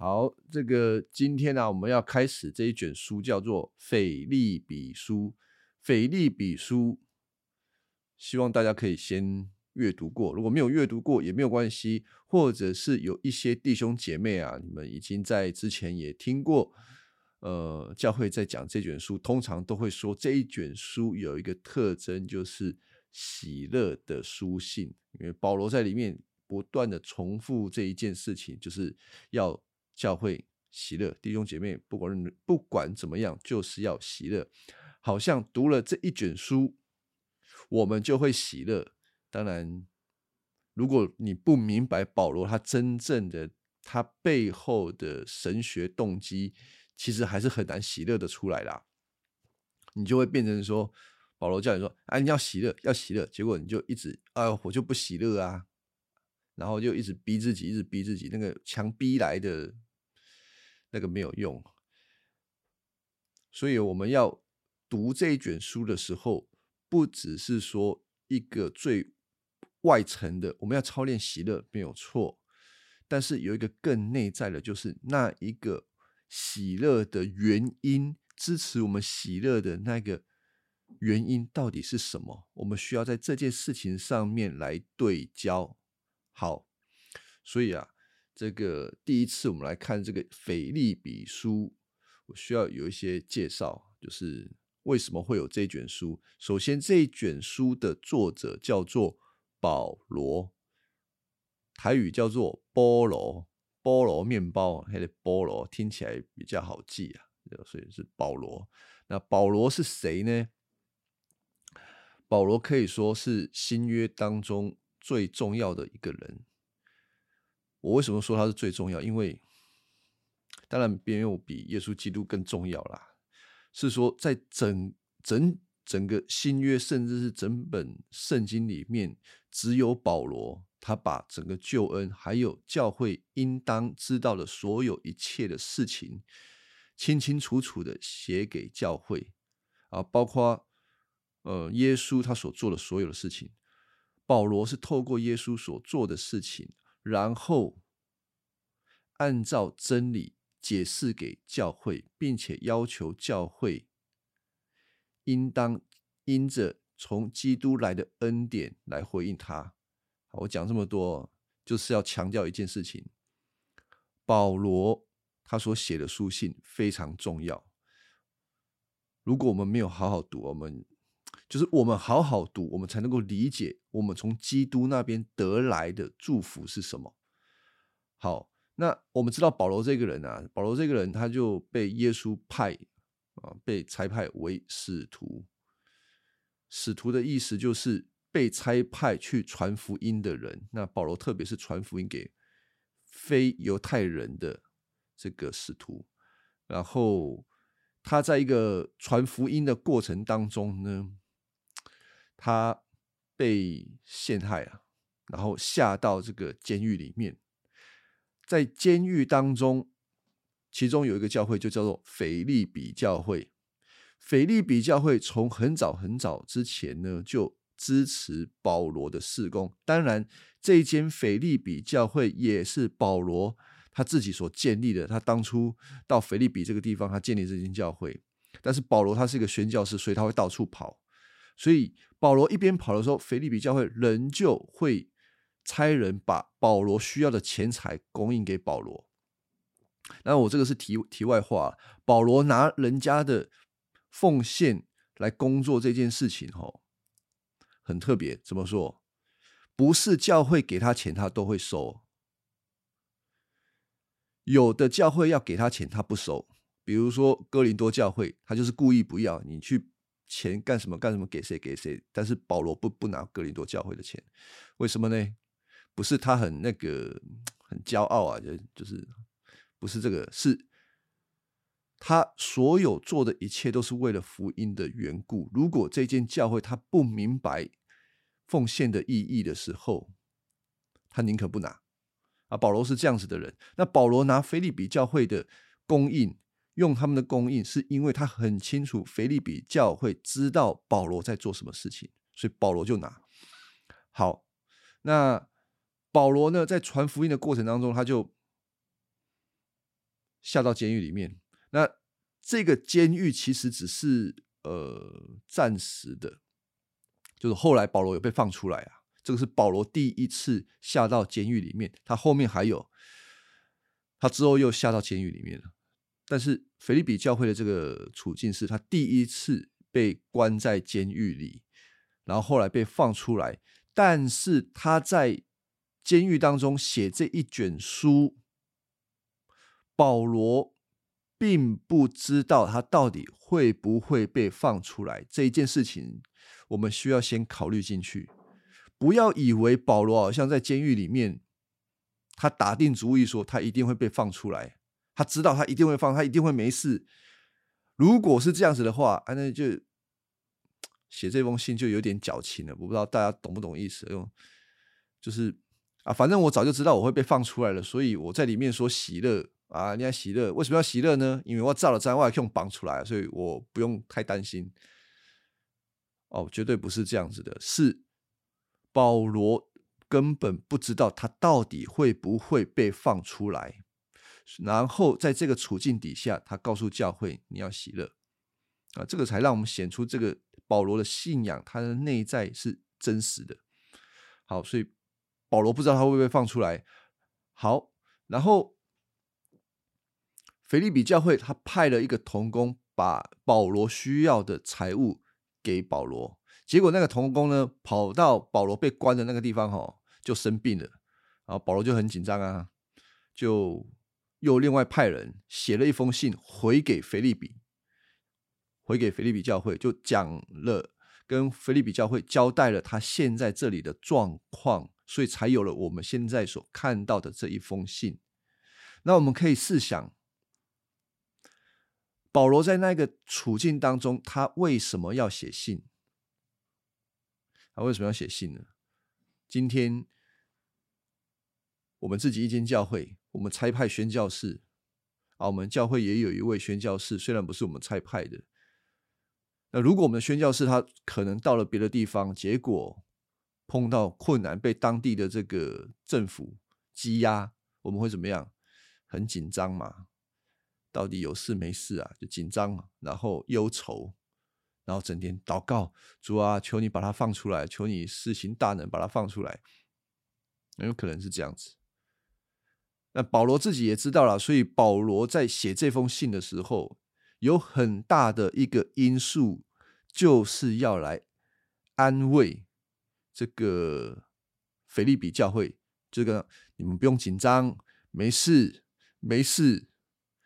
好，这个今天呢，我们要开始这一卷书，叫做《腓利比书》。腓利比书，希望大家可以先阅读过。如果没有阅读过也没有关系，或者是有一些弟兄姐妹啊，你们已经在之前也听过，呃，教会在讲这卷书，通常都会说这一卷书有一个特征，就是喜乐的书信，因为保罗在里面不断的重复这一件事情，就是要。教会喜乐，弟兄姐妹，不管不管怎么样，就是要喜乐。好像读了这一卷书，我们就会喜乐。当然，如果你不明白保罗他真正的他背后的神学动机，其实还是很难喜乐的出来啦。你就会变成说，保罗叫你说：“哎，你要喜乐，要喜乐。”结果你就一直哎，我就不喜乐啊，然后就一直逼自己，一直逼自己，那个强逼来的。那个没有用，所以我们要读这一卷书的时候，不只是说一个最外层的，我们要操练喜乐没有错，但是有一个更内在的，就是那一个喜乐的原因，支持我们喜乐的那个原因到底是什么？我们需要在这件事情上面来对焦。好，所以啊。这个第一次我们来看这个腓利比书，我需要有一些介绍，就是为什么会有这卷书。首先，这一卷书的作者叫做保罗，台语叫做菠萝，菠萝面包，还得菠萝，听起来比较好记啊，所以是保罗。那保罗是谁呢？保罗可以说是新约当中最重要的一个人。我为什么说他是最重要？因为当然别人有比耶稣基督更重要啦。是说在整整整个新约，甚至是整本圣经里面，只有保罗，他把整个救恩还有教会应当知道的所有一切的事情，清清楚楚的写给教会啊，包括呃耶稣他所做的所有的事情，保罗是透过耶稣所做的事情。然后按照真理解释给教会，并且要求教会应当因着从基督来的恩典来回应他。我讲这么多，就是要强调一件事情：保罗他所写的书信非常重要。如果我们没有好好读，我们就是我们好好读，我们才能够理解我们从基督那边得来的祝福是什么。好，那我们知道保罗这个人啊，保罗这个人他就被耶稣派啊，被差派为使徒。使徒的意思就是被差派去传福音的人。那保罗特别是传福音给非犹太人的这个使徒，然后他在一个传福音的过程当中呢。他被陷害啊，然后下到这个监狱里面，在监狱当中，其中有一个教会就叫做腓利比教会。腓利比教会从很早很早之前呢，就支持保罗的事工。当然，这一间腓利比教会也是保罗他自己所建立的。他当初到腓利比这个地方，他建立这间教会。但是保罗他是一个宣教士，所以他会到处跑。所以保罗一边跑的时候，腓利比教会仍旧会差人把保罗需要的钱财供应给保罗。那我这个是题题外话，保罗拿人家的奉献来工作这件事情，哦，很特别。怎么说？不是教会给他钱，他都会收；有的教会要给他钱，他不收。比如说哥林多教会，他就是故意不要你去。钱干什么干什么给谁给谁，但是保罗不不拿格林多教会的钱，为什么呢？不是他很那个很骄傲啊，就就是不是这个，是他所有做的一切都是为了福音的缘故。如果这间教会他不明白奉献的意义的时候，他宁可不拿。啊，保罗是这样子的人。那保罗拿菲利比教会的供应。用他们的供应，是因为他很清楚腓利比教会知道保罗在做什么事情，所以保罗就拿。好，那保罗呢，在传福音的过程当中，他就下到监狱里面。那这个监狱其实只是呃暂时的，就是后来保罗有被放出来啊。这个是保罗第一次下到监狱里面，他后面还有，他之后又下到监狱里面了。但是腓利比教会的这个处境是他第一次被关在监狱里，然后后来被放出来，但是他在监狱当中写这一卷书，保罗并不知道他到底会不会被放出来这一件事情，我们需要先考虑进去。不要以为保罗好像在监狱里面，他打定主意说他一定会被放出来，他知道他一定会放，他一定会没事。如果是这样子的话，那就写这封信就有点矫情了。我不知道大家懂不懂意思？用就是啊，反正我早就知道我会被放出来了，所以我在里面说喜乐啊，你看喜乐，为什么要喜乐呢？因为我造了灾，我还用绑出来，所以我不用太担心。哦，绝对不是这样子的，是。保罗根本不知道他到底会不会被放出来，然后在这个处境底下，他告诉教会：“你要喜乐啊！”这个才让我们显出这个保罗的信仰，他的内在是真实的。好，所以保罗不知道他会不会放出来。好，然后腓利比教会他派了一个童工，把保罗需要的财物给保罗。结果那个童工呢，跑到保罗被关的那个地方，哈，就生病了。然后保罗就很紧张啊，就又另外派人写了一封信回给腓利比，回给腓利比教会，就讲了跟腓利比教会交代了他现在这里的状况，所以才有了我们现在所看到的这一封信。那我们可以试想，保罗在那个处境当中，他为什么要写信？他为什么要写信呢？今天我们自己一间教会，我们差派宣教士啊，我们教会也有一位宣教士，虽然不是我们差派的。那如果我们的宣教士他可能到了别的地方，结果碰到困难，被当地的这个政府羁押，我们会怎么样？很紧张嘛？到底有事没事啊？就紧张嘛，然后忧愁。然后整天祷告主啊，求你把他放出来，求你施行大能把他放出来，很有可能是这样子。那保罗自己也知道了，所以保罗在写这封信的时候，有很大的一个因素，就是要来安慰这个腓利比教会，这个你们不用紧张，没事没事，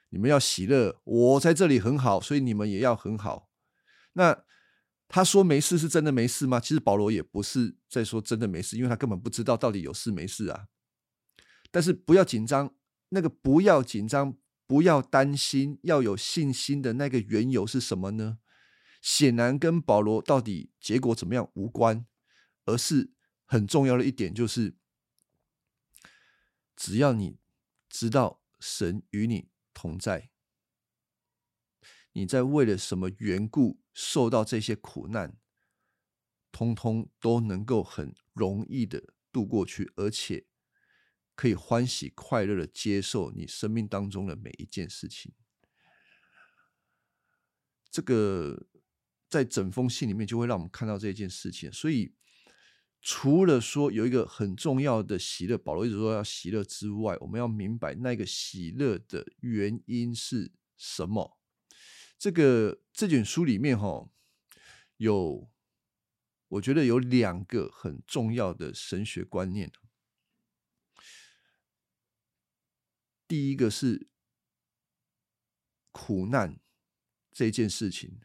你们要喜乐，我在这里很好，所以你们也要很好。那他说没事是真的没事吗？其实保罗也不是在说真的没事，因为他根本不知道到底有事没事啊。但是不要紧张，那个不要紧张，不要担心，要有信心的那个缘由是什么呢？显然跟保罗到底结果怎么样无关，而是很重要的一点就是，只要你知道神与你同在。你在为了什么缘故受到这些苦难，通通都能够很容易的度过去，而且可以欢喜快乐的接受你生命当中的每一件事情。这个在整封信里面就会让我们看到这件事情。所以，除了说有一个很重要的喜乐，保罗一直说要喜乐之外，我们要明白那个喜乐的原因是什么。这个这卷书里面哈，有我觉得有两个很重要的神学观念。第一个是苦难这件事情，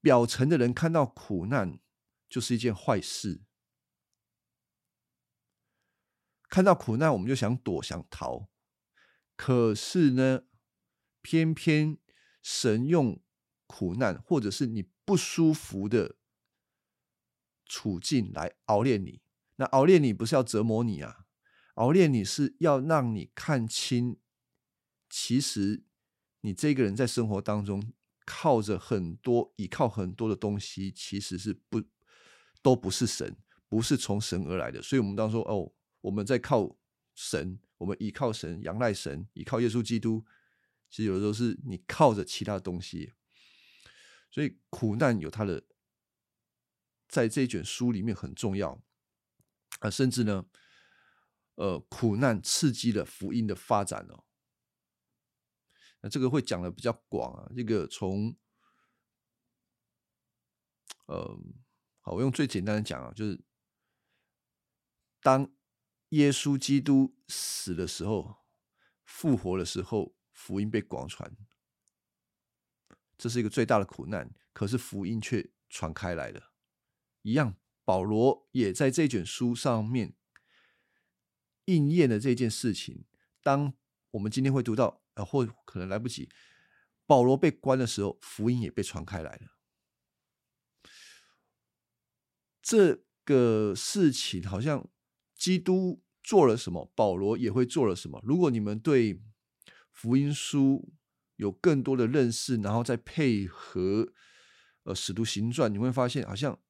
表层的人看到苦难就是一件坏事，看到苦难我们就想躲想逃，可是呢？偏偏神用苦难，或者是你不舒服的处境来熬炼你。那熬炼你不是要折磨你啊，熬炼你是要让你看清，其实你这个人在生活当中靠着很多、依靠很多的东西，其实是不都不是神，不是从神而来的。所以，我们当说哦，我们在靠神。我们依靠神、仰赖神、依靠耶稣基督，其实有的时候是你靠着其他东西。所以苦难有它的，在这一卷书里面很重要啊，甚至呢，呃，苦难刺激了福音的发展哦。那这个会讲的比较广啊，这个从，呃，好，我用最简单的讲啊，就是当耶稣基督死的时候，复活的时候，福音被广传。这是一个最大的苦难，可是福音却传开来了。一样，保罗也在这卷书上面应验了这件事情。当我们今天会读到，呃，或可能来不及，保罗被关的时候，福音也被传开来了。这个事情好像基督做了什么，保罗也会做了什么。如果你们对福音书，有更多的认识，然后再配合呃《使徒行传》，你会发现好像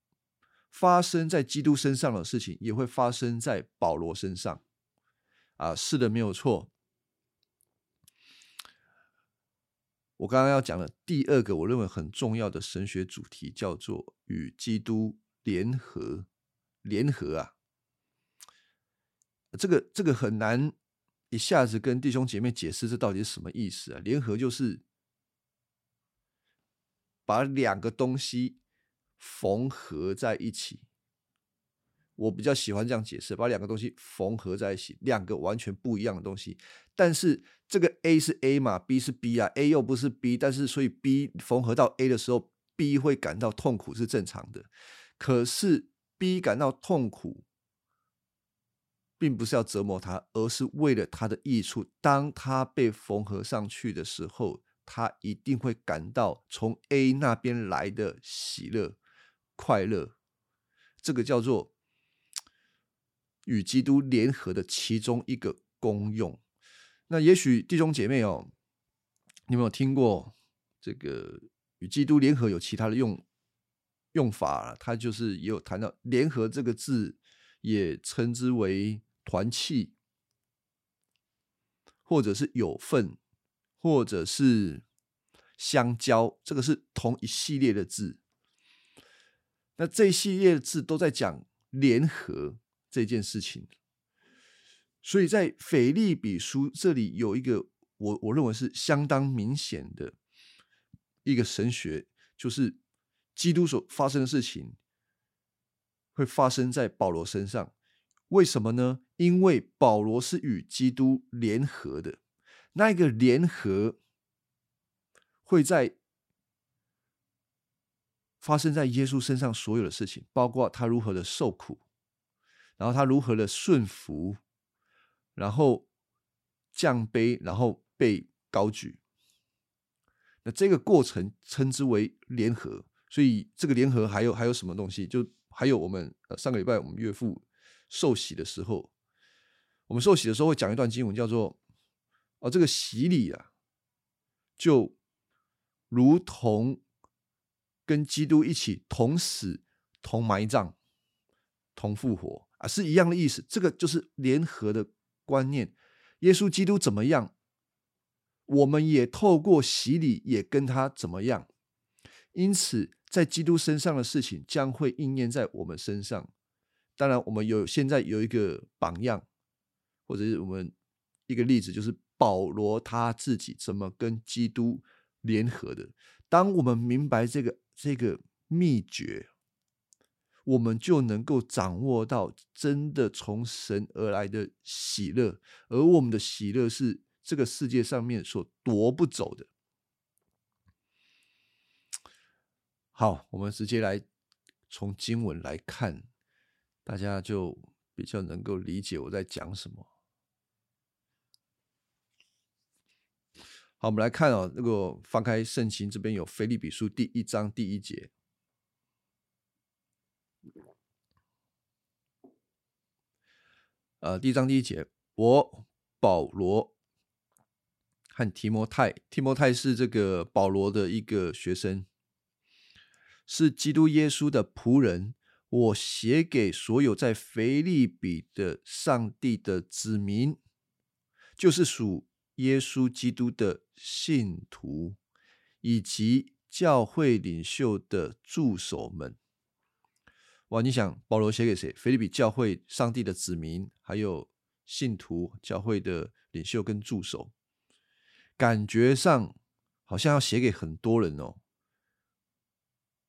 发生在基督身上的事情，也会发生在保罗身上。啊，是的，没有错。我刚刚要讲的第二个，我认为很重要的神学主题，叫做与基督联合。联合啊，这个这个很难。一下子跟弟兄姐妹解释这到底是什么意思啊？联合就是把两个东西缝合在一起。我比较喜欢这样解释，把两个东西缝合在一起，两个完全不一样的东西。但是这个 A 是 A 嘛，B 是 B 啊，A 又不是 B，但是所以 B 缝合到 A 的时候，B 会感到痛苦是正常的。可是 B 感到痛苦。并不是要折磨他，而是为了他的益处。当他被缝合上去的时候，他一定会感到从 A 那边来的喜乐、快乐。这个叫做与基督联合的其中一个功用。那也许弟兄姐妹哦，你有没有听过这个与基督联合有其他的用用法？他就是也有谈到“联合”这个字，也称之为。团契，或者是有份，或者是相交，这个是同一系列的字。那这一系列的字都在讲联合这件事情。所以在腓利比书这里有一个我我认为是相当明显的一个神学，就是基督所发生的事情会发生在保罗身上。为什么呢？因为保罗是与基督联合的，那一个联合会在发生在耶稣身上所有的事情，包括他如何的受苦，然后他如何的顺服，然后降卑，然后被高举。那这个过程称之为联合。所以这个联合还有还有什么东西？就还有我们呃上个礼拜我们岳父。受洗的时候，我们受洗的时候会讲一段经文，叫做“哦，这个洗礼啊，就如同跟基督一起同死、同埋葬、同复活啊，是一样的意思。这个就是联合的观念。耶稣基督怎么样，我们也透过洗礼也跟他怎么样。因此，在基督身上的事情将会应验在我们身上。当然，我们有现在有一个榜样，或者是我们一个例子，就是保罗他自己怎么跟基督联合的。当我们明白这个这个秘诀，我们就能够掌握到真的从神而来的喜乐，而我们的喜乐是这个世界上面所夺不走的。好，我们直接来从经文来看。大家就比较能够理解我在讲什么。好，我们来看啊，那个翻开圣经这边有腓利比书第一章第一节。呃，第一章第一节，我保罗和提摩太，提摩太是这个保罗的一个学生，是基督耶稣的仆人。我写给所有在腓利比的上帝的子民，就是属耶稣基督的信徒，以及教会领袖的助手们。哇，你想保罗写给谁？菲利比教会、上帝的子民，还有信徒、教会的领袖跟助手，感觉上好像要写给很多人哦，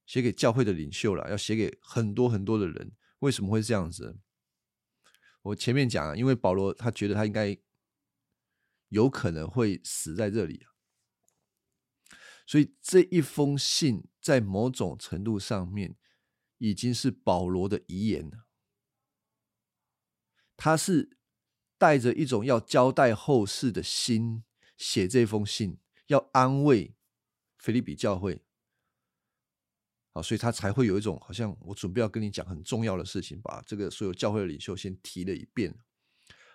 写给教会的领袖了，要写给很多很多的人。为什么会这样子？我前面讲，因为保罗他觉得他应该有可能会死在这里，所以这一封信在某种程度上面。已经是保罗的遗言了。他是带着一种要交代后事的心写这封信，要安慰菲利比教会。好，所以他才会有一种好像我准备要跟你讲很重要的事情，把这个所有教会的领袖先提了一遍。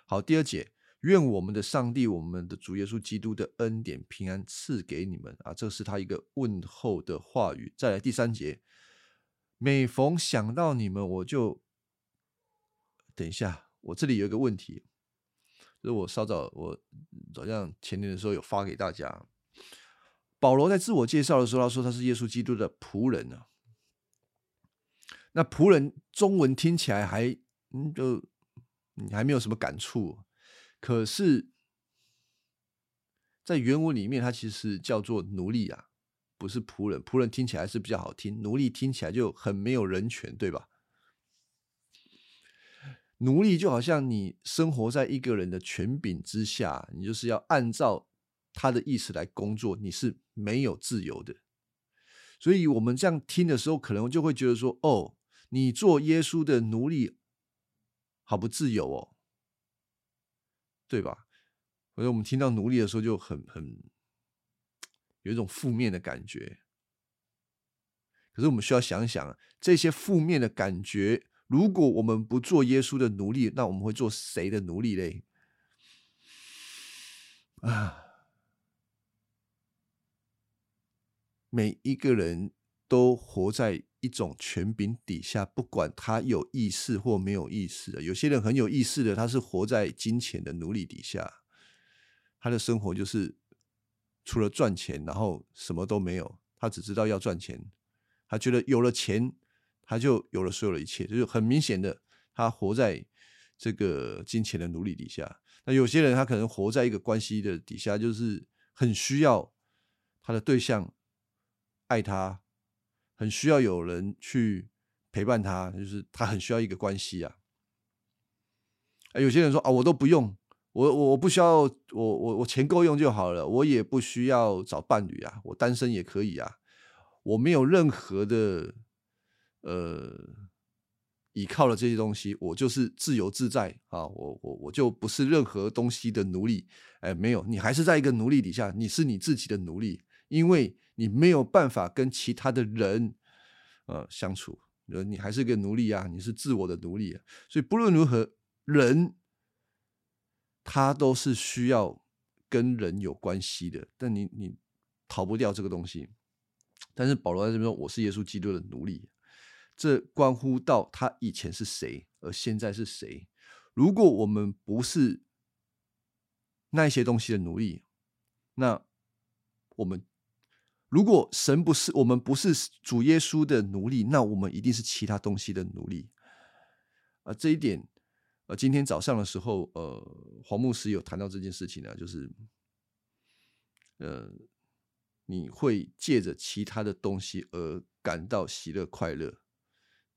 好，第二节，愿我们的上帝，我们的主耶稣基督的恩典平安赐给你们啊！这是他一个问候的话语。再来第三节。每逢想到你们，我就等一下。我这里有一个问题，就是我稍早我好像前年的时候有发给大家。保罗在自我介绍的时候，他说他是耶稣基督的仆人呢。那仆人中文听起来还嗯，就你还没有什么感触。可是，在原文里面，它其实叫做奴隶啊。不是仆人，仆人听起来是比较好听，奴隶听起来就很没有人权，对吧？奴隶就好像你生活在一个人的权柄之下，你就是要按照他的意思来工作，你是没有自由的。所以我们这样听的时候，可能就会觉得说：“哦，你做耶稣的奴隶，好不自由哦，对吧？”所以我们听到奴隶的时候，就很很。有一种负面的感觉，可是我们需要想想，这些负面的感觉，如果我们不做耶稣的奴隶，那我们会做谁的奴隶嘞？啊！每一个人都活在一种权柄底下，不管他有意识或没有意识的。有些人很有意识的，他是活在金钱的奴隶底下，他的生活就是。除了赚钱，然后什么都没有。他只知道要赚钱，他觉得有了钱，他就有了所有的一切。就是很明显的，他活在这个金钱的奴隶底下。那有些人，他可能活在一个关系的底下，就是很需要他的对象爱他，很需要有人去陪伴他，就是他很需要一个关系啊。有些人说啊，我都不用。我我我不需要，我我我钱够用就好了，我也不需要找伴侣啊，我单身也可以啊，我没有任何的呃依靠了这些东西，我就是自由自在啊，我我我就不是任何东西的奴隶，哎，没有，你还是在一个奴隶底下，你是你自己的奴隶，因为你没有办法跟其他的人呃相处，你还是个奴隶啊，你是自我的奴隶，所以不论如何人。他都是需要跟人有关系的，但你你逃不掉这个东西。但是保罗在这边说：“我是耶稣基督的奴隶。”这关乎到他以前是谁，而现在是谁。如果我们不是那些东西的奴隶，那我们如果神不是我们不是主耶稣的奴隶，那我们一定是其他东西的奴隶。啊，这一点。呃，今天早上的时候，呃，黄牧师有谈到这件事情呢，就是，呃，你会借着其他的东西而感到喜乐快乐，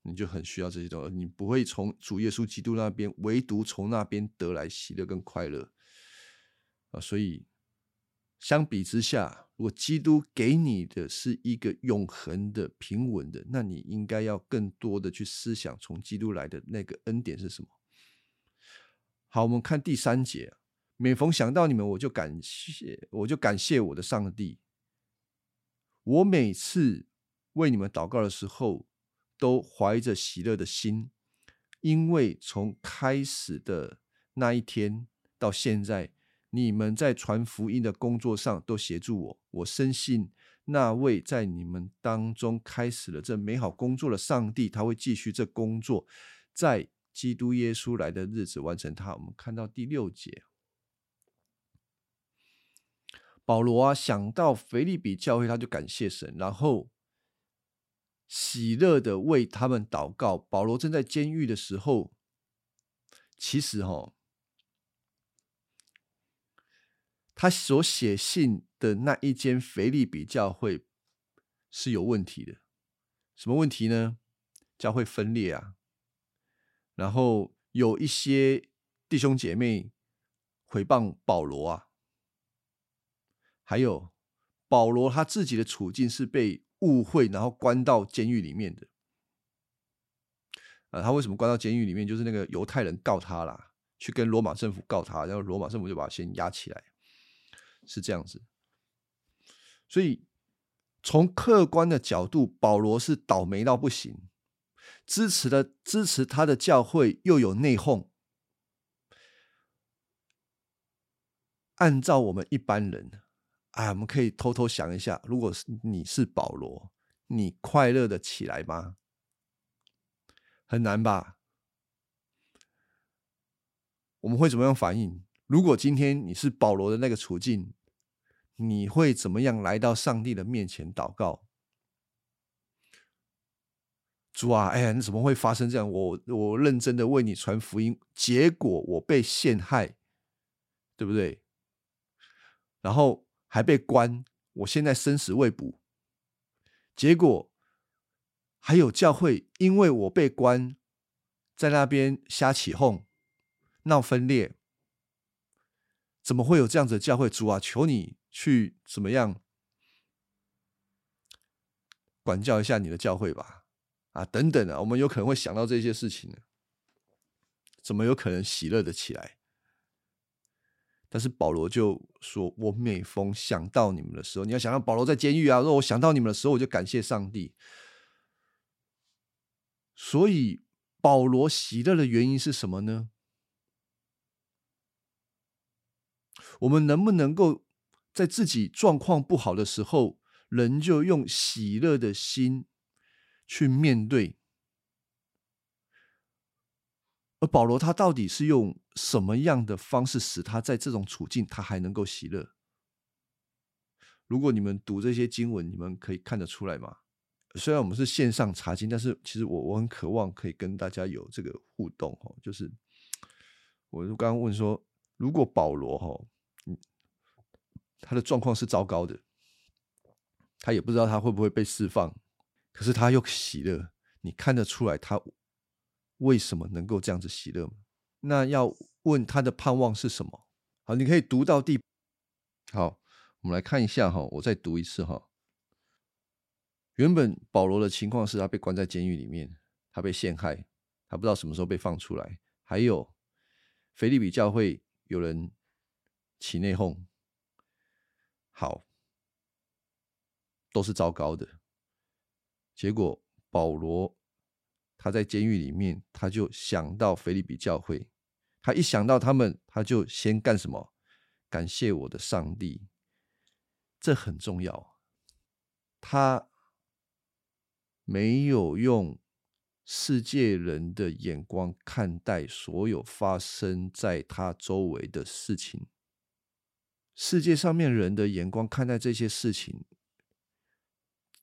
你就很需要这些东西，你不会从主耶稣基督那边，唯独从那边得来喜乐跟快乐，啊，所以相比之下，如果基督给你的是一个永恒的平稳的，那你应该要更多的去思想从基督来的那个恩典是什么。好，我们看第三节。每逢想到你们，我就感谢，我就感谢我的上帝。我每次为你们祷告的时候，都怀着喜乐的心，因为从开始的那一天到现在，你们在传福音的工作上都协助我。我深信那位在你们当中开始了这美好工作的上帝，他会继续这工作，在。基督耶稣来的日子完成他，我们看到第六节，保罗啊，想到腓利比教会，他就感谢神，然后喜乐的为他们祷告。保罗正在监狱的时候，其实哈，他所写信的那一间腓利比教会是有问题的。什么问题呢？教会分裂啊，然后有一些弟兄姐妹诽谤保罗啊。还有保罗他自己的处境是被误会，然后关到监狱里面的。啊，他为什么关到监狱里面？就是那个犹太人告他啦，去跟罗马政府告他，然后罗马政府就把他先压起来，是这样子。所以从客观的角度，保罗是倒霉到不行，支持的支持他的教会又有内讧。按照我们一般人。啊，我们可以偷偷想一下，如果是你是保罗，你快乐的起来吗？很难吧？我们会怎么样反应？如果今天你是保罗的那个处境，你会怎么样来到上帝的面前祷告？主啊，哎呀，你怎么会发生这样？我我认真的为你传福音，结果我被陷害，对不对？然后。还被关，我现在生死未卜。结果还有教会，因为我被关，在那边瞎起哄，闹分裂。怎么会有这样子的教会？主啊，求你去怎么样管教一下你的教会吧！啊，等等啊，我们有可能会想到这些事情呢。怎么有可能喜乐的起来？但是保罗就说：“我每逢想到你们的时候，你要想到保罗在监狱啊。说我想到你们的时候，我就感谢上帝。所以保罗喜乐的原因是什么呢？我们能不能够在自己状况不好的时候，仍旧用喜乐的心去面对？而保罗他到底是用？”什么样的方式使他在这种处境他还能够喜乐？如果你们读这些经文，你们可以看得出来吗？虽然我们是线上查经，但是其实我我很渴望可以跟大家有这个互动哦。就是我刚刚问说，如果保罗哈，他的状况是糟糕的，他也不知道他会不会被释放，可是他又喜乐，你看得出来他为什么能够这样子喜乐吗？那要问他的盼望是什么？好，你可以读到第。好，我们来看一下哈，我再读一次哈。原本保罗的情况是他被关在监狱里面，他被陷害，他不知道什么时候被放出来。还有，腓利比教会有人起内讧，好，都是糟糕的。结果保罗他在监狱里面，他就想到腓利比教会。他一想到他们，他就先干什么？感谢我的上帝，这很重要。他没有用世界人的眼光看待所有发生在他周围的事情。世界上面人的眼光看待这些事情，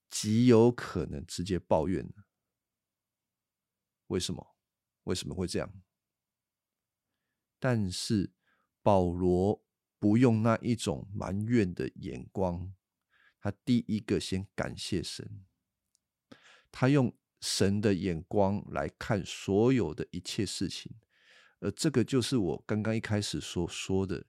极有可能直接抱怨。为什么？为什么会这样？但是保罗不用那一种埋怨的眼光，他第一个先感谢神，他用神的眼光来看所有的一切事情，而这个就是我刚刚一开始所说的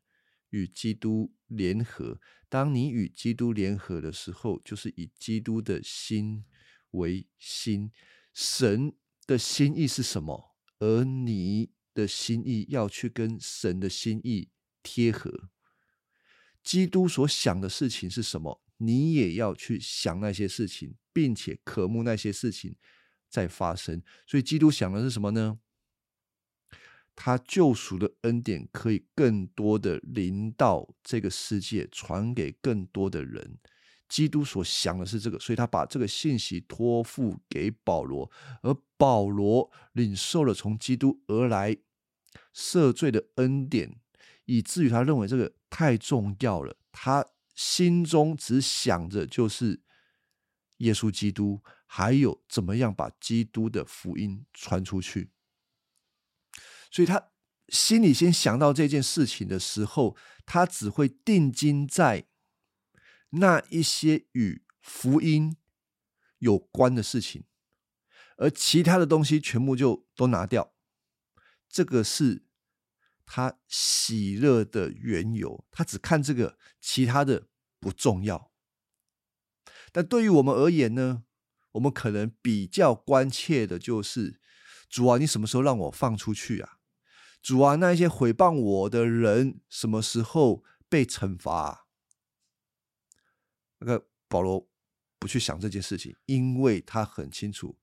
与基督联合。当你与基督联合的时候，就是以基督的心为心，神的心意是什么？而你。的心意要去跟神的心意贴合，基督所想的事情是什么，你也要去想那些事情，并且渴慕那些事情在发生。所以，基督想的是什么呢？他救赎的恩典可以更多的临到这个世界，传给更多的人。基督所想的是这个，所以他把这个信息托付给保罗，而保罗领受了从基督而来赦罪的恩典，以至于他认为这个太重要了。他心中只想着就是耶稣基督，还有怎么样把基督的福音传出去。所以他心里先想到这件事情的时候，他只会定睛在那一些与福音有关的事情，而其他的东西全部就都拿掉。这个是他喜乐的缘由。他只看这个，其他的不重要。但对于我们而言呢，我们可能比较关切的就是：主啊，你什么时候让我放出去啊？主啊，那一些毁谤我的人什么时候被惩罚？那个保罗不去想这件事情，因为他很清楚，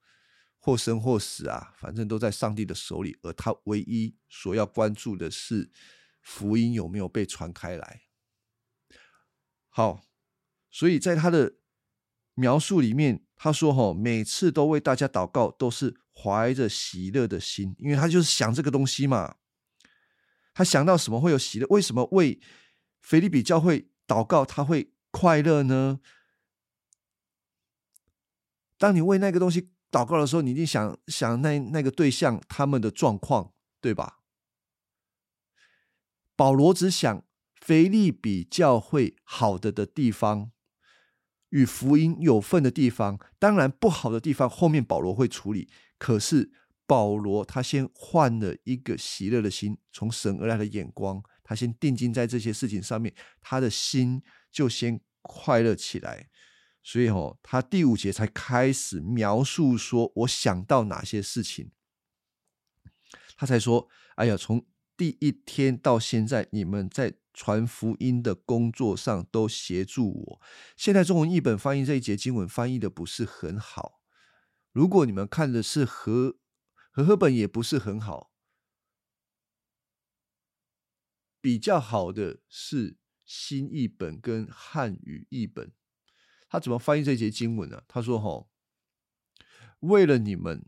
或生或死啊，反正都在上帝的手里。而他唯一所要关注的是福音有没有被传开来。好，所以在他的描述里面，他说：“哈，每次都为大家祷告，都是怀着喜乐的心，因为他就是想这个东西嘛。”他想到什么会有喜乐？为什么为菲利比教会祷告他会快乐呢？当你为那个东西祷告的时候，你一定想想那那个对象他们的状况，对吧？保罗只想菲利比教会好的的地方，与福音有份的地方，当然不好的地方后面保罗会处理。可是。保罗他先换了一个喜乐的心，从神而来的眼光，他先定睛在这些事情上面，他的心就先快乐起来。所以哦，他第五节才开始描述说，我想到哪些事情，他才说：“哎呀，从第一天到现在，你们在传福音的工作上都协助我。”现在中文译本翻译这一节经文翻译的不是很好，如果你们看的是和。和合本也不是很好，比较好的是新译本跟汉语译本。他怎么翻译这节经文呢？他说：“哈，为了你们，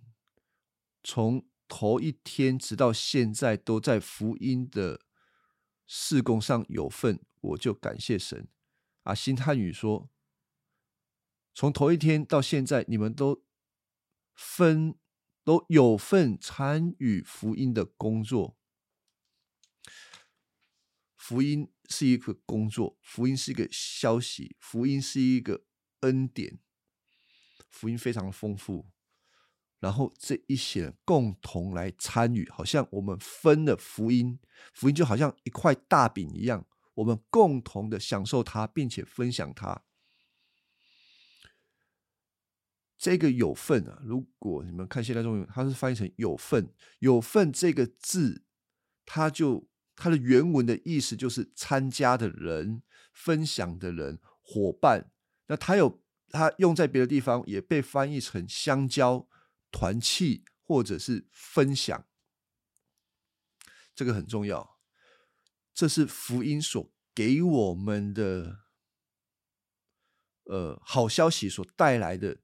从头一天直到现在都在福音的事工上有份，我就感谢神。”啊，新汉语说：“从头一天到现在，你们都分。”都有份参与福音的工作。福音是一个工作，福音是一个消息，福音是一个恩典，福音非常丰富。然后这一些人共同来参与，好像我们分了福音，福音就好像一块大饼一样，我们共同的享受它，并且分享它。这个有份啊，如果你们看现代中文，它是翻译成有份。有份这个字，它就它的原文的意思就是参加的人、分享的人、伙伴。那它有它用在别的地方，也被翻译成相交、团契或者是分享。这个很重要，这是福音所给我们的呃好消息所带来的。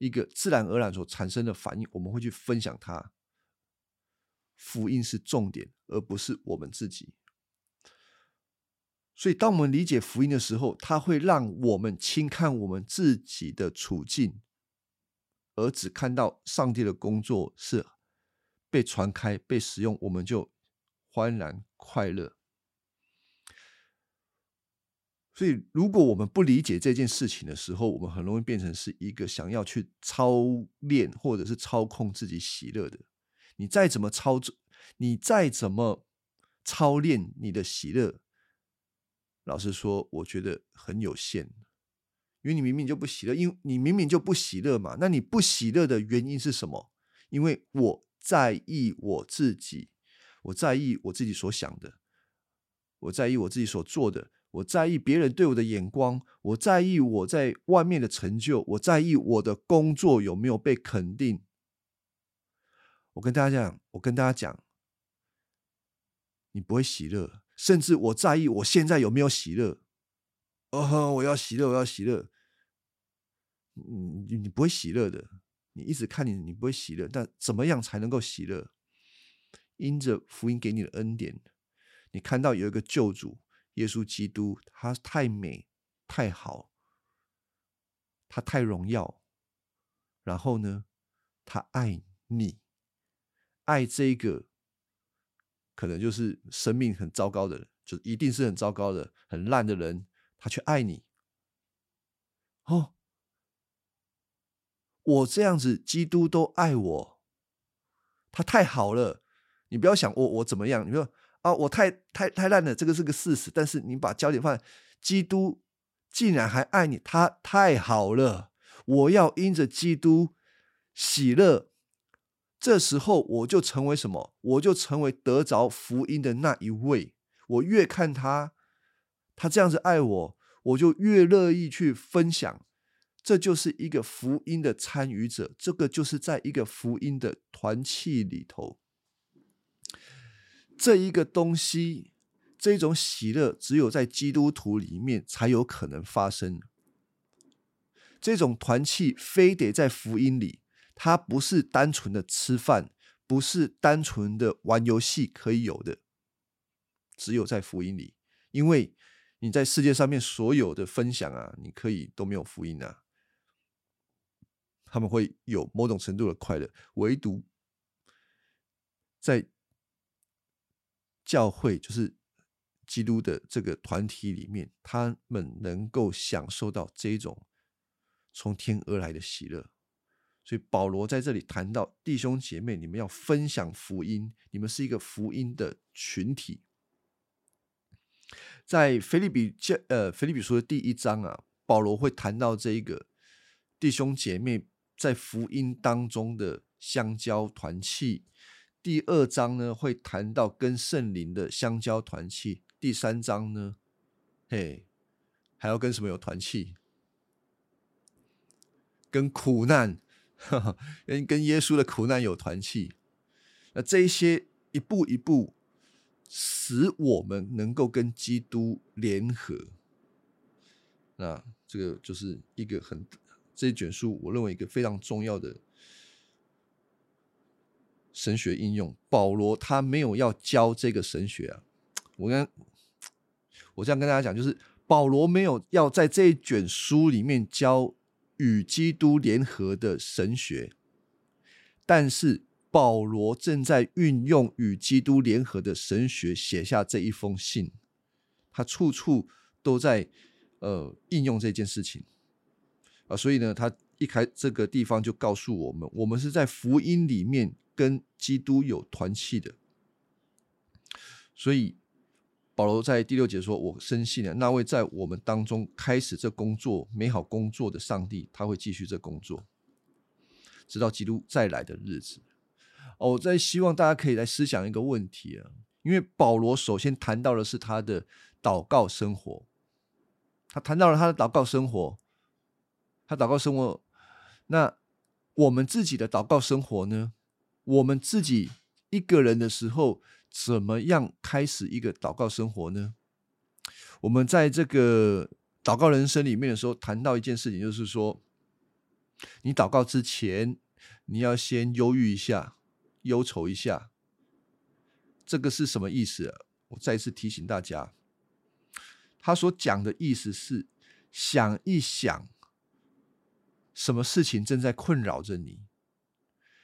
一个自然而然所产生的反应，我们会去分享它。福音是重点，而不是我们自己。所以，当我们理解福音的时候，它会让我们轻看我们自己的处境，而只看到上帝的工作是被传开、被使用，我们就欢然快乐。所以，如果我们不理解这件事情的时候，我们很容易变成是一个想要去操练或者是操控自己喜乐的。你再怎么操作，你再怎么操练你的喜乐，老实说，我觉得很有限。因为你明明就不喜乐，因为你明明就不喜乐嘛。那你不喜乐的原因是什么？因为我在意我自己，我在意我自己所想的，我在意我自己所做的。我在意别人对我的眼光，我在意我在外面的成就，我在意我的工作有没有被肯定。我跟大家讲，我跟大家讲，你不会喜乐，甚至我在意我现在有没有喜乐。哦，我要喜乐，我要喜乐。你你不会喜乐的，你一直看你，你不会喜乐。但怎么样才能够喜乐？因着福音给你的恩典，你看到有一个救主。耶稣基督，他太美，太好，他太荣耀，然后呢，他爱你，爱这个可能就是生命很糟糕的人，就一定是很糟糕的、很烂的人，他却爱你。哦，我这样子，基督都爱我，他太好了。你不要想我我怎么样，你说啊，我太太太烂了，这个是个事实。但是你把焦点放在基督，竟然还爱你，他太好了。我要因着基督喜乐，这时候我就成为什么？我就成为得着福音的那一位。我越看他，他这样子爱我，我就越乐意去分享。这就是一个福音的参与者，这个就是在一个福音的团契里头。这一个东西，这种喜乐，只有在基督徒里面才有可能发生。这种团契非得在福音里，它不是单纯的吃饭，不是单纯的玩游戏可以有的，只有在福音里。因为你在世界上面所有的分享啊，你可以都没有福音啊，他们会有某种程度的快乐，唯独在。教会就是基督的这个团体里面，他们能够享受到这种从天而来的喜乐。所以保罗在这里谈到弟兄姐妹，你们要分享福音，你们是一个福音的群体。在腓利比教呃腓利比书的第一章啊，保罗会谈到这一个弟兄姐妹在福音当中的相交团契。第二章呢会谈到跟圣灵的相交团契，第三章呢，嘿，还要跟什么有团契？跟苦难，跟跟耶稣的苦难有团契。那这一些一步一步使我们能够跟基督联合。那这个就是一个很这一卷书，我认为一个非常重要的。神学应用，保罗他没有要教这个神学啊。我跟，我这样跟大家讲，就是保罗没有要在这一卷书里面教与基督联合的神学，但是保罗正在运用与基督联合的神学写下这一封信，他处处都在呃应用这件事情啊。所以呢，他一开这个地方就告诉我们，我们是在福音里面。跟基督有团契的，所以保罗在第六节说：“我深信了那位在我们当中开始这工作美好工作的上帝，他会继续这工作，直到基督再来的日子。”哦，我在希望大家可以来思想一个问题啊，因为保罗首先谈到的是他的祷告生活，他谈到了他的祷告生活，他祷告生活，那我们自己的祷告生活呢？我们自己一个人的时候，怎么样开始一个祷告生活呢？我们在这个祷告人生里面的时候，谈到一件事情，就是说，你祷告之前，你要先忧郁一下，忧愁一下。这个是什么意思？我再次提醒大家，他所讲的意思是，想一想，什么事情正在困扰着你。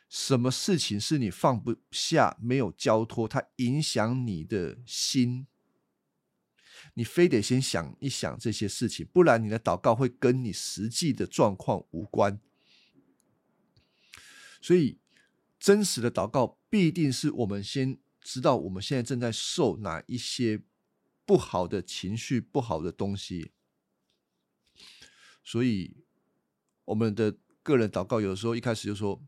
什么事情是你放不下、没有交托，它影响你的心？你非得先想一想这些事情，不然你的祷告会跟你实际的状况无关。所以，真实的祷告必定是我们先知道我们现在正在受哪一些不好的情绪、不好的东西。所以，我们的个人祷告有的时候一开始就说。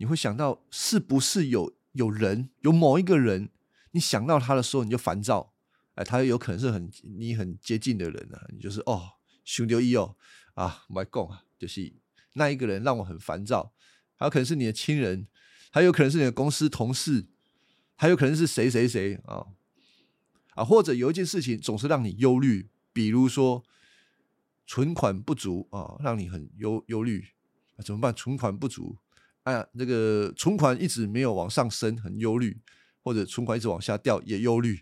你会想到是不是有有人有某一个人，你想到他的时候你就烦躁，哎，他有可能是很你很接近的人啊，你就是哦，熊牛一哦啊，my god，就是那一个人让我很烦躁，还有可能是你的亲人，还有可能是你的公司同事，还有可能是谁谁谁啊啊，或者有一件事情总是让你忧虑，比如说存款不足啊，让你很忧忧虑，怎么办？存款不足。哎呀，那个存款一直没有往上升，很忧虑；或者存款一直往下掉，也忧虑。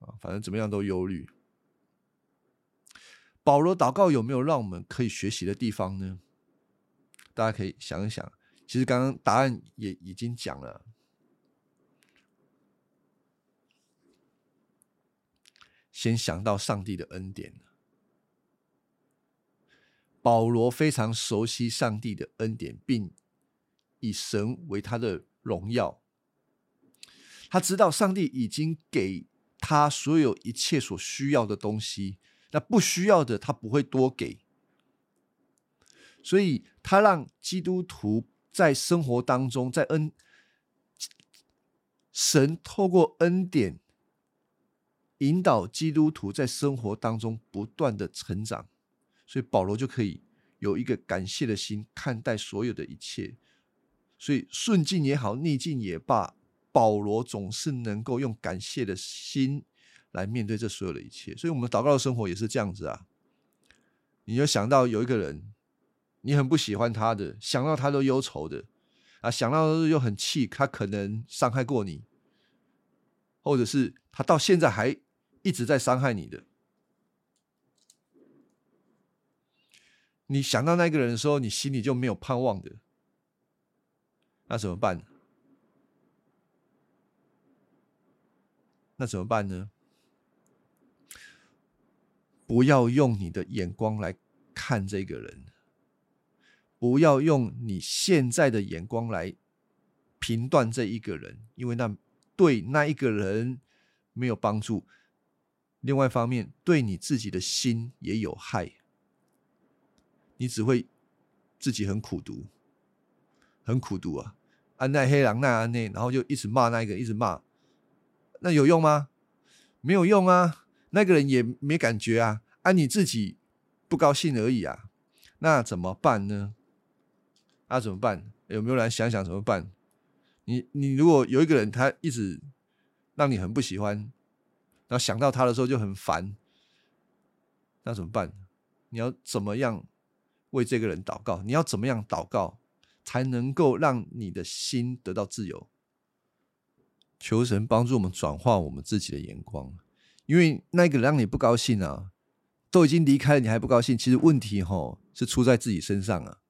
啊，反正怎么样都忧虑。保罗祷告有没有让我们可以学习的地方呢？大家可以想一想。其实刚刚答案也已经讲了，先想到上帝的恩典。保罗非常熟悉上帝的恩典，并以神为他的荣耀。他知道上帝已经给他所有一切所需要的东西，那不需要的他不会多给。所以他让基督徒在生活当中，在恩神透过恩典引导基督徒在生活当中不断的成长。所以保罗就可以有一个感谢的心看待所有的一切，所以顺境也好，逆境也罢，保罗总是能够用感谢的心来面对这所有的一切。所以，我们祷告的生活也是这样子啊。你就想到有一个人，你很不喜欢他的，想到他都忧愁的啊，想到又很气，他可能伤害过你，或者是他到现在还一直在伤害你的。你想到那个人的时候，你心里就没有盼望的，那怎么办？那怎么办呢？不要用你的眼光来看这个人，不要用你现在的眼光来评断这一个人，因为那对那一个人没有帮助。另外一方面，对你自己的心也有害。你只会自己很苦读，很苦读啊！安奈黑狼奈安内，然后就一直骂那一个，一直骂，那有用吗？没有用啊！那个人也没感觉啊，啊，你自己不高兴而已啊！那怎么办呢？那怎么办？有没有人想想怎么办？你你如果有一个人，他一直让你很不喜欢，然后想到他的时候就很烦，那怎么办？你要怎么样？为这个人祷告，你要怎么样祷告才能够让你的心得到自由？求神帮助我们转化我们自己的眼光，因为那个让你不高兴啊，都已经离开了，你还不高兴，其实问题哈是出在自己身上啊。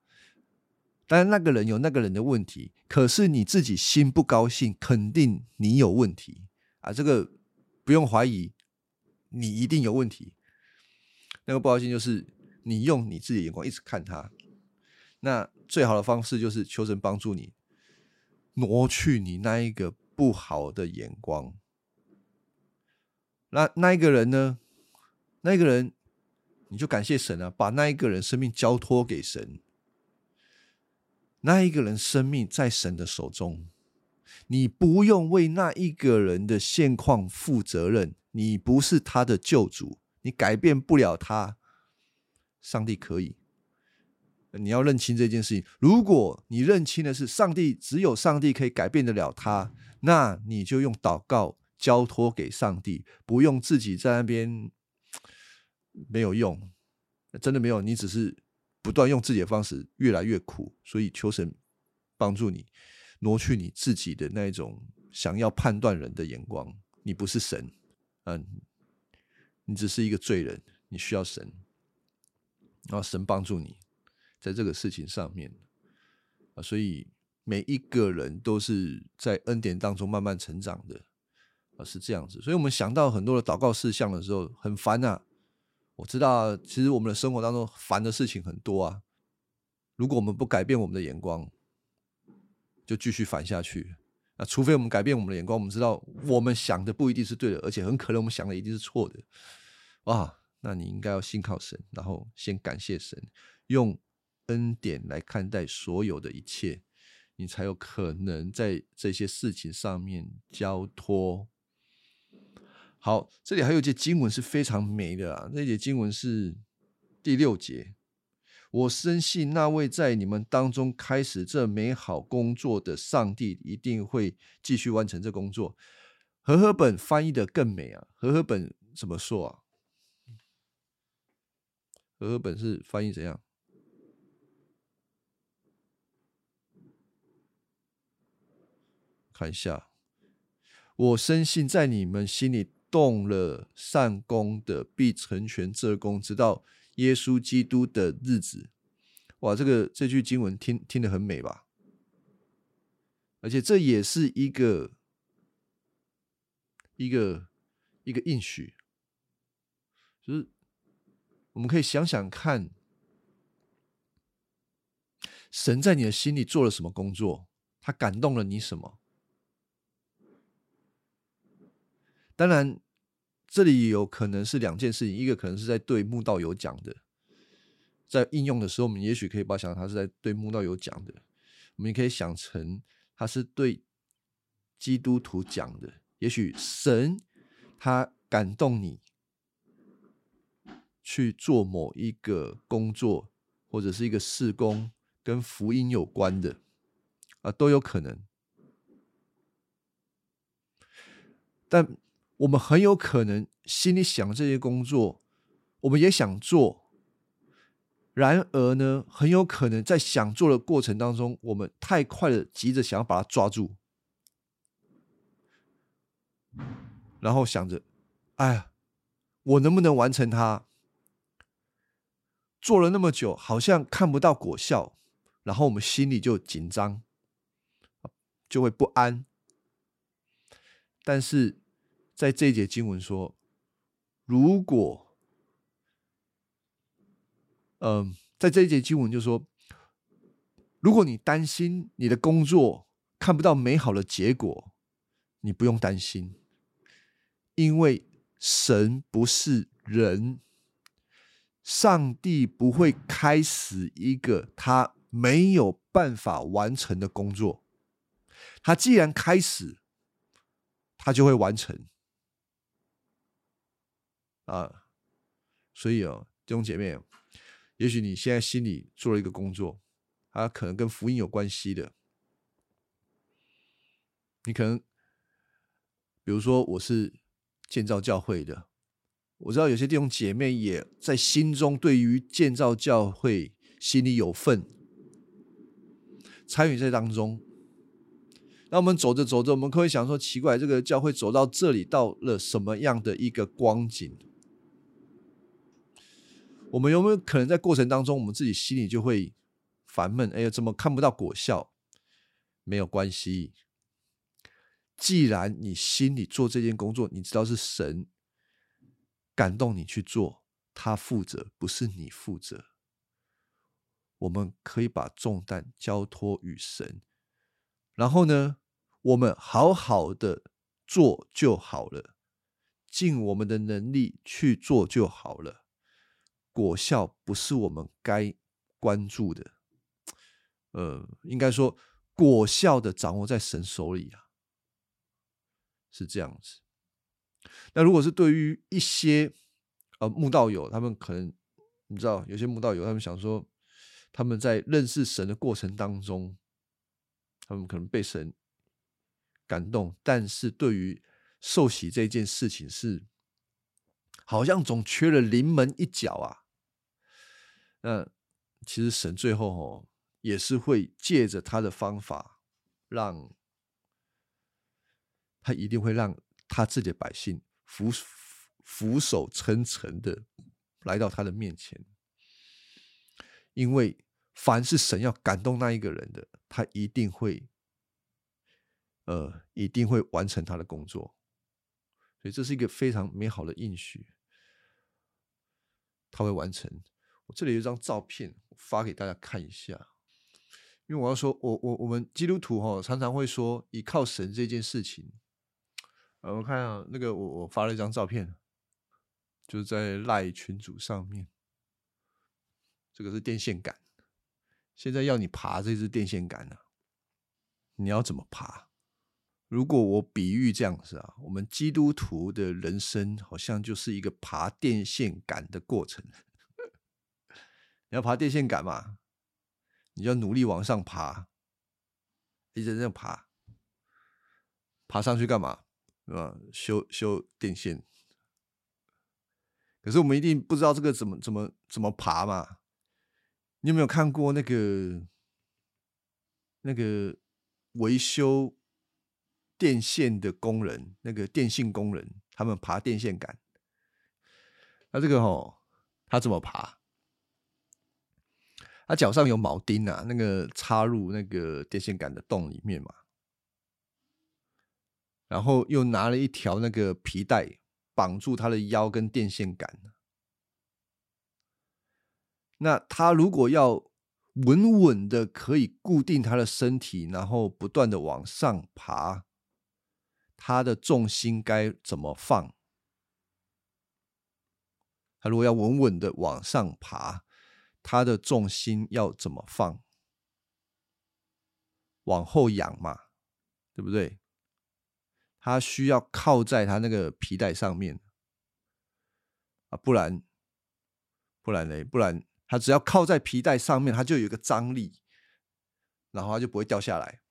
当然，那个人有那个人的问题，可是你自己心不高兴，肯定你有问题啊。这个不用怀疑，你一定有问题。那个不高兴就是。你用你自己眼光一直看他，那最好的方式就是求神帮助你挪去你那一个不好的眼光。那那一个人呢？那一个人你就感谢神啊，把那一个人生命交托给神。那一个人生命在神的手中，你不用为那一个人的现况负责任。你不是他的救主，你改变不了他。上帝可以，你要认清这件事情。如果你认清的是上帝，只有上帝可以改变得了他，那你就用祷告交托给上帝，不用自己在那边没有用，真的没有。你只是不断用自己的方式，越来越苦。所以求神帮助你挪去你自己的那种想要判断人的眼光。你不是神，嗯，你只是一个罪人，你需要神。然后神帮助你，在这个事情上面啊，所以每一个人都是在恩典当中慢慢成长的啊，是这样子。所以我们想到很多的祷告事项的时候，很烦啊。我知道，其实我们的生活当中烦的事情很多啊。如果我们不改变我们的眼光，就继续烦下去啊。除非我们改变我们的眼光，我们知道我们想的不一定是对的，而且很可能我们想的一定是错的啊。那你应该要信靠神，然后先感谢神，用恩典来看待所有的一切，你才有可能在这些事情上面交托。好，这里还有一节经文是非常美的啊，那节经文是第六节。我深信那位在你们当中开始这美好工作的上帝，一定会继续完成这工作。和合本翻译的更美啊，和合本怎么说啊？和合本是翻译怎样？看一下，我深信在你们心里动了善功的，必成全这功，直到耶稣基督的日子。哇，这个这句经文听听得很美吧？而且这也是一个一个一个应许，就是我们可以想想看，神在你的心里做了什么工作，他感动了你什么？当然，这里有可能是两件事情，一个可能是在对慕道友讲的，在应用的时候，我们也许可以把想他是在对慕道友讲的，我们也可以想成。他是对基督徒讲的，也许神他感动你去做某一个工作，或者是一个事工跟福音有关的啊，都有可能。但我们很有可能心里想这些工作，我们也想做。然而呢，很有可能在想做的过程当中，我们太快的急着想要把它抓住，然后想着，哎呀，我能不能完成它？做了那么久，好像看不到果效，然后我们心里就紧张，就会不安。但是在这一节经文说，如果嗯，在这一节经文就说，如果你担心你的工作看不到美好的结果，你不用担心，因为神不是人，上帝不会开始一个他没有办法完成的工作。他既然开始，他就会完成。啊，所以哦，弟兄姐妹。也许你现在心里做了一个工作，它可能跟福音有关系的。你可能，比如说我是建造教会的，我知道有些弟兄姐妹也在心中对于建造教会心里有份，参与在当中。那我们走着走着，我们可以想说，奇怪，这个教会走到这里，到了什么样的一个光景？我们有没有可能在过程当中，我们自己心里就会烦闷？哎呀，怎么看不到果效？没有关系，既然你心里做这件工作，你知道是神感动你去做，他负责，不是你负责。我们可以把重担交托于神，然后呢，我们好好的做就好了，尽我们的能力去做就好了。果效不是我们该关注的，呃，应该说果效的掌握在神手里啊，是这样子。那如果是对于一些呃慕道友，他们可能你知道，有些慕道友他们想说，他们在认识神的过程当中，他们可能被神感动，但是对于受洗这件事情是好像总缺了临门一脚啊。那其实神最后哦，也是会借着他的方法，让他一定会让他自己的百姓俯俯首称臣的来到他的面前，因为凡是神要感动那一个人的，他一定会，呃，一定会完成他的工作，所以这是一个非常美好的应许，他会完成。我这里有一张照片，发给大家看一下。因为我要说，我我我们基督徒哈，常常会说依靠神这件事情。呃，我看啊，那个我我发了一张照片，就是在赖群组上面。这个是电线杆，现在要你爬这支电线杆呢，你要怎么爬？如果我比喻这样子啊，我们基督徒的人生好像就是一个爬电线杆的过程。你要爬电线杆嘛？你要努力往上爬，一直这样爬，爬上去干嘛？是吧？修修电线。可是我们一定不知道这个怎么怎么怎么爬嘛？你有没有看过那个那个维修电线的工人？那个电信工人，他们爬电线杆。那这个哦，他怎么爬？他脚上有铆钉啊，那个插入那个电线杆的洞里面嘛，然后又拿了一条那个皮带绑住他的腰跟电线杆。那他如果要稳稳的可以固定他的身体，然后不断的往上爬，他的重心该怎么放？他如果要稳稳的往上爬。他的重心要怎么放？往后仰嘛，对不对？他需要靠在他那个皮带上面啊，不然，不然呢？不然他只要靠在皮带上面，他就有一个张力，然后他就不会掉下来。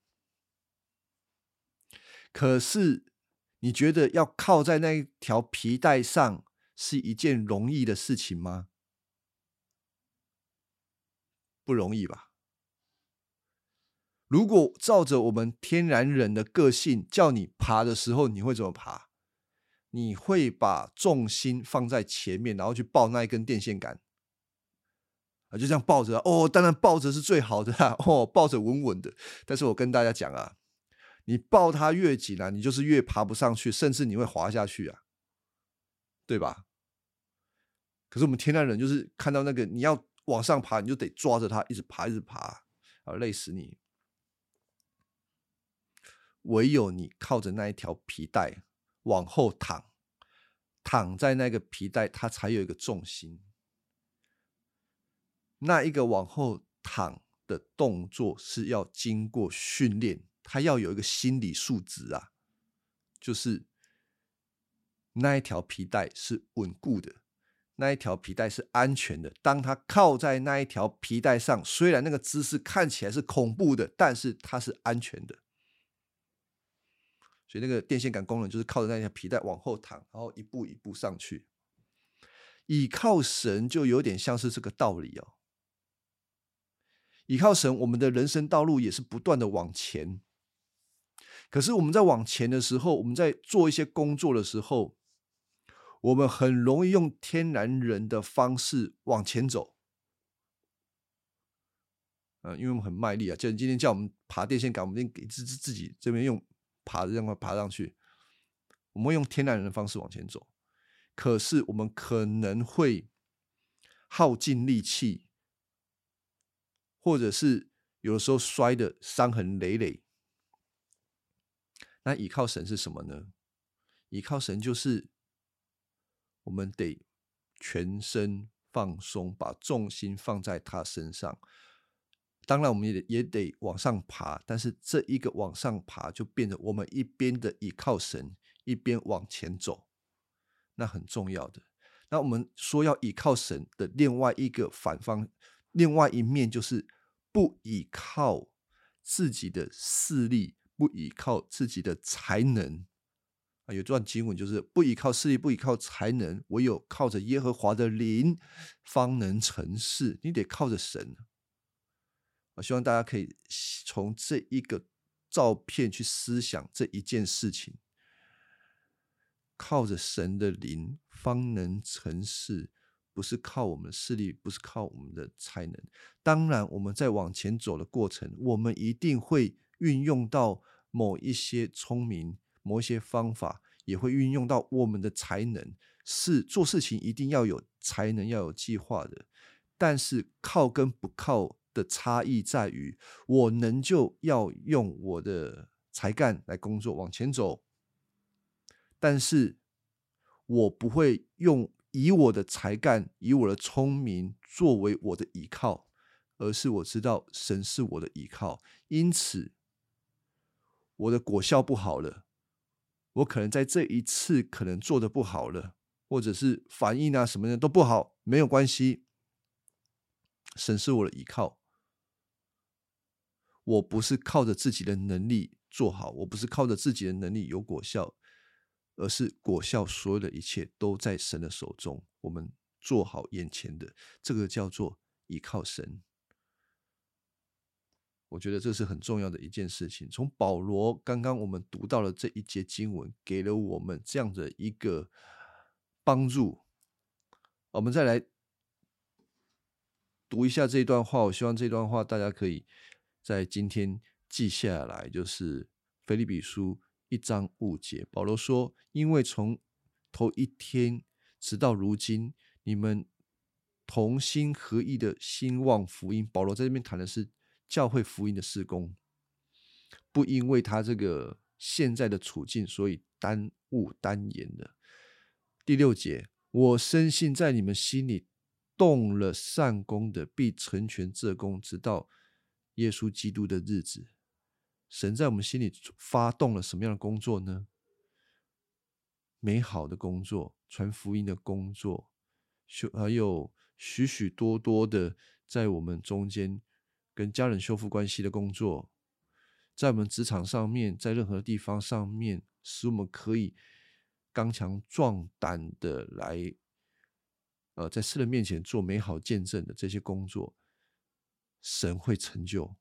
可是，你觉得要靠在那一条皮带上是一件容易的事情吗？不容易吧？如果照着我们天然人的个性，叫你爬的时候，你会怎么爬？你会把重心放在前面，然后去抱那一根电线杆啊？就这样抱着哦，当然抱着是最好的啦，哦，抱着稳稳的。但是我跟大家讲啊，你抱它越紧啊，你就是越爬不上去，甚至你会滑下去啊，对吧？可是我们天然人就是看到那个你要。往上爬，你就得抓着它，一直爬，一直爬，啊，累死你！唯有你靠着那一条皮带往后躺，躺在那个皮带，它才有一个重心。那一个往后躺的动作是要经过训练，它要有一个心理素质啊，就是那一条皮带是稳固的。那一条皮带是安全的。当他靠在那一条皮带上，虽然那个姿势看起来是恐怖的，但是它是安全的。所以那个电线杆功能就是靠着那条皮带往后躺，然后一步一步上去。倚靠神就有点像是这个道理哦。倚靠神，我们的人生道路也是不断的往前。可是我们在往前的时候，我们在做一些工作的时候。我们很容易用天然人的方式往前走，嗯，因为我们很卖力啊。就今天叫我们爬电线杆，我们给自自自己这边用爬的这样爬上去，我们用天然人的方式往前走。可是我们可能会耗尽力气，或者是有的时候摔的伤痕累累。那依靠神是什么呢？依靠神就是。我们得全身放松，把重心放在他身上。当然，我们也也得往上爬，但是这一个往上爬就变成我们一边的依靠神，一边往前走，那很重要的。那我们说要依靠神的另外一个反方，另外一面就是不依靠自己的势力，不依靠自己的才能。啊，有段经文就是不依靠势力，不依靠才能，唯有靠着耶和华的灵，方能成事。你得靠着神。我希望大家可以从这一个照片去思想这一件事情：靠着神的灵，方能成事，不是靠我们的势力，不是靠我们的才能。当然，我们在往前走的过程，我们一定会运用到某一些聪明。某一些方法也会运用到我们的才能，是做事情一定要有才能，要有计划的。但是靠跟不靠的差异在于，我能就要用我的才干来工作往前走，但是我不会用以我的才干、以我的聪明作为我的依靠，而是我知道神是我的依靠，因此我的果效不好了。我可能在这一次可能做的不好了，或者是反应啊什么的都不好，没有关系。神是我的依靠，我不是靠着自己的能力做好，我不是靠着自己的能力有果效，而是果效所有的一切都在神的手中。我们做好眼前的，这个叫做依靠神。我觉得这是很重要的一件事情。从保罗刚刚我们读到了这一节经文，给了我们这样的一个帮助。我们再来读一下这一段话，我希望这段话大家可以在今天记下来，就是腓立比书一章五节，保罗说：“因为从头一天直到如今，你们同心合意的兴旺福音。”保罗在这边谈的是教会福音的事工，不因为他这个现在的处境，所以耽误单言的。第六节，我深信在你们心里。动了善功的，必成全这功，直到耶稣基督的日子。神在我们心里发动了什么样的工作呢？美好的工作，传福音的工作，还有许许多多的在我们中间跟家人修复关系的工作，在我们职场上面，在任何地方上面，使我们可以刚强壮胆的来。呃，在世人面前做美好见证的这些工作，神会成就。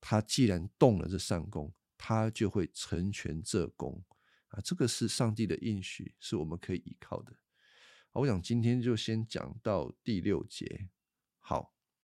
他既然动了这善功，他就会成全这功啊！这个是上帝的应许，是我们可以依靠的。我想今天就先讲到第六节。好。